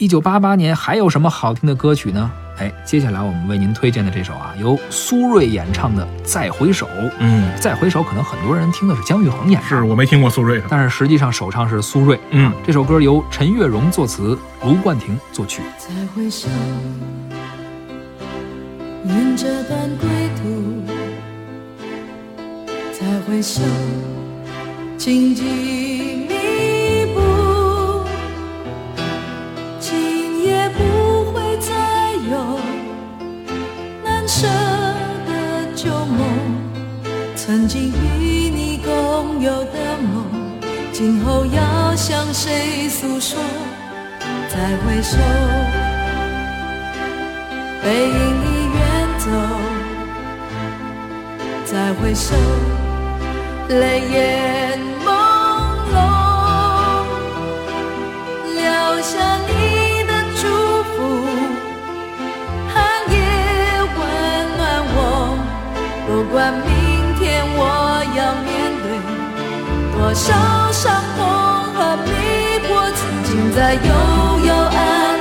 一九八八年还有什么好听的歌曲呢？哎，接下来我们为您推荐的这首啊，由苏芮演唱的《再回首》。嗯，再回首可能很多人听的是姜育恒演的，是我没听过苏芮的，但是实际上首唱是苏芮。嗯，这首歌由陈月荣作词，卢冠廷作曲。再回首，云这段归途，再回首，荆棘与你共有的梦，今后要向谁诉说？再回首，背影已远走。再回首，泪眼朦胧，留下你的祝福，寒夜温暖我。不管明要面对多少伤痛和迷惑，曾经在幽幽暗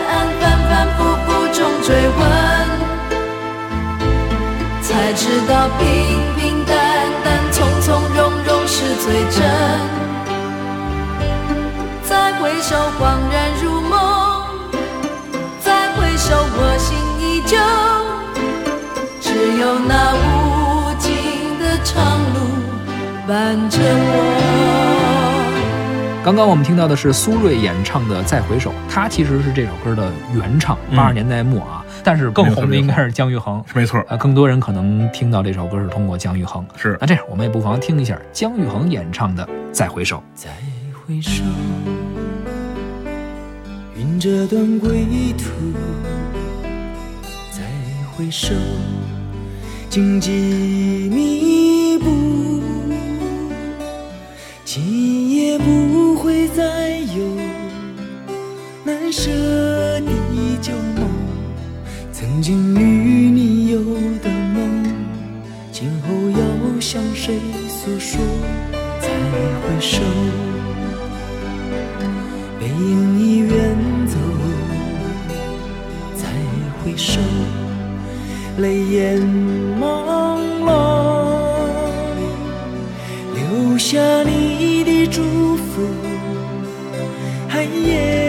暗、反反复复中追问，才知道平伴着我。刚刚我们听到的是苏芮演唱的《再回首》，她其实是这首歌的原唱，嗯八十年代末啊。但是更红的应该是姜育恒，没错，啊，更多人可能听到这首歌是通过姜育恒。是那这样，我们也不妨听一下姜育恒演唱的《再回首》。再回首，云遮断归途；再回首，荆棘密舍的旧梦，曾经与你有的梦，今后要向谁诉说？再回首，背影已远走。再回首，泪眼朦胧，留下你的祝福，寒夜